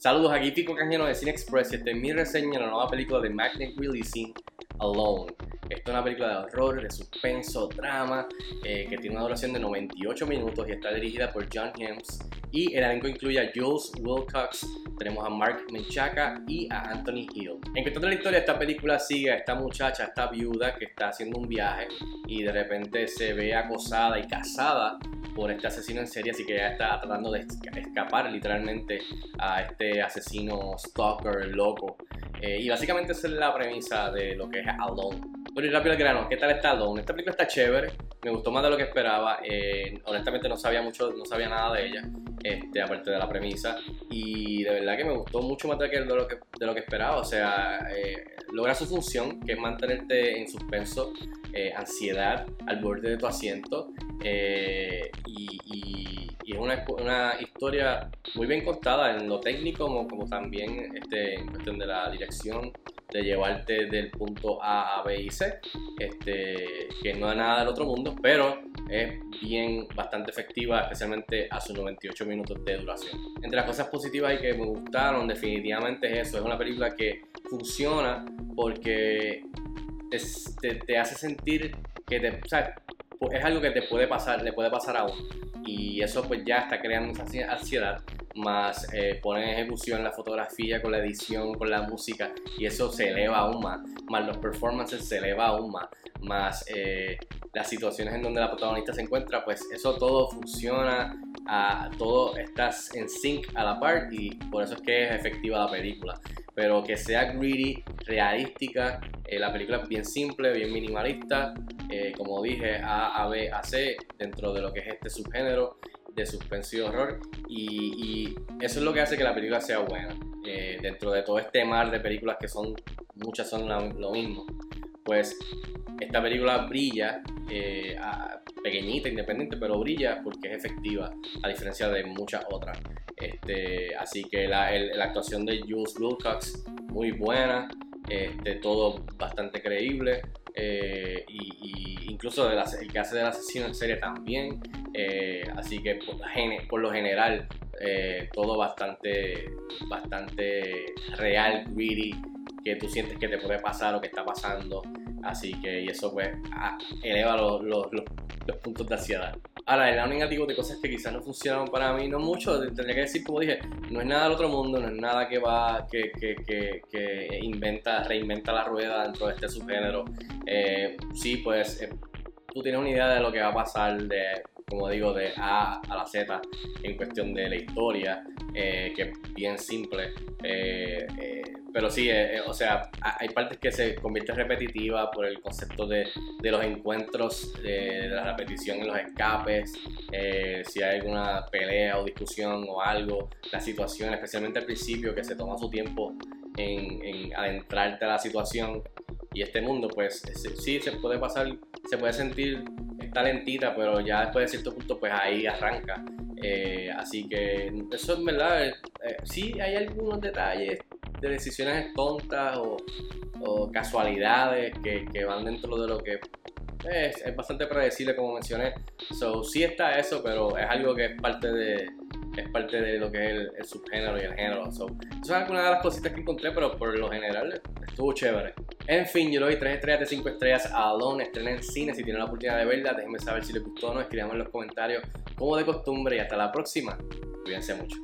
Saludos, aquí Pico Canjeno de Cine Express y esta es mi reseña de la nueva película de Magnet Releasing, Alone. Esta es una película de horror, de suspenso, drama, eh, que tiene una duración de 98 minutos y está dirigida por John Hems. Y el elenco incluye a Jules Wilcox, tenemos a Mark Menchaca y a Anthony Hill. En cuanto a la historia, esta película sigue a esta muchacha, esta viuda que está haciendo un viaje y de repente se ve acosada y casada por este asesino en serie, así que ella está tratando de escapar literalmente a este asesino stalker loco. Eh, y básicamente esa es la premisa de lo que es Alone. Pero y rápido al grano, ¿qué tal está Alone? Esta película está chévere, me gustó más de lo que esperaba. Eh, honestamente no sabía mucho, no sabía nada de ella, este, aparte de la premisa. Y de verdad que me gustó mucho más de, lo, que, de lo que esperaba. O sea, eh, logra su función, que es mantenerte en suspenso, ansiedad al borde de tu asiento. y, es una, una, historia muy bien contada en lo técnico como, como también este, en cuestión de la dirección de llevarte del punto A a B y C, este, que no es nada del otro mundo, pero es bien bastante efectiva, especialmente a sus 98 minutos de duración. Entre las cosas positivas y que me gustaron definitivamente es eso, es una película que funciona porque te, hace sentir que te, es algo que te puede pasar, le puede pasar a uno. Y eso pues ya está creando esa ansiedad, más eh, poner en ejecución la fotografía con la edición, con la música, y eso se eleva aún más, más los performances se eleva aún más, más eh, las situaciones en donde la protagonista se encuentra, pues eso todo funciona, a, todo estás en sync a la par y por eso es que es efectiva la película. Pero que sea greedy, realística, eh, la película es bien simple, bien minimalista, eh, como dije, A, A, B, A, C, dentro de lo que es este subgénero de suspensión y horror. Y, eso es lo que hace que la película sea buena. Eh, dentro de todo este mar de películas que son, muchas son lo, mismo, pues esta película brilla, eh, pequeñita, independiente, pero brilla porque es efectiva, a diferencia de muchas otras. Este, así que la, la actuación de Jules Wilcox, muy buena, este, todo bastante creíble. Eh, y, incluso el que hace del asesino en serie también. Eh, así que por, lo general, eh, todo bastante, bastante real, greedy, que tú sientes que te puede pasar o que está pasando. Así que y eso pues eleva los, los, los puntos de ansiedad. Ahora, el lado negativo de cosas que quizás no funcionaron para mí, no mucho, tendría que decir, como dije, no es nada del otro mundo, no es nada que va, que, que, que, que inventa, reinventa la rueda dentro de este subgénero. Eh, sí, pues eh, tú tienes una idea de lo que va a pasar de, como digo, de A a la Z en cuestión de la historia, eh, que es bien simple. pero sí, o sea, hay partes que se convierten repetitivas por el concepto de, de los encuentros, de, la repetición en los escapes, si hay alguna pelea o discusión o algo, la situación, especialmente al principio, que se toma su tiempo en, en adentrarte a la situación y este mundo, pues sí, se puede pasar, se puede sentir, está lentita, pero ya después de cierto punto, pues ahí arranca. Eh, así que eso es verdad, eh, eh, sí hay algunos detalles de decisiones tontas o, casualidades que, que, van dentro de lo que es, es, bastante predecible, como mencioné. So, sí está eso, pero es algo que es parte de, es parte de lo que es el, subgénero y el género. So, eso es alguna de las cositas que encontré, pero por lo general estuvo chévere. En fin, yo le doy 3 estrellas de 5 estrellas a Alone, estrena en cine. Si tienen la oportunidad de verla, déjenme saber si les gustó o no. Escriban en los comentarios como de costumbre y hasta la próxima. Cuídense mucho.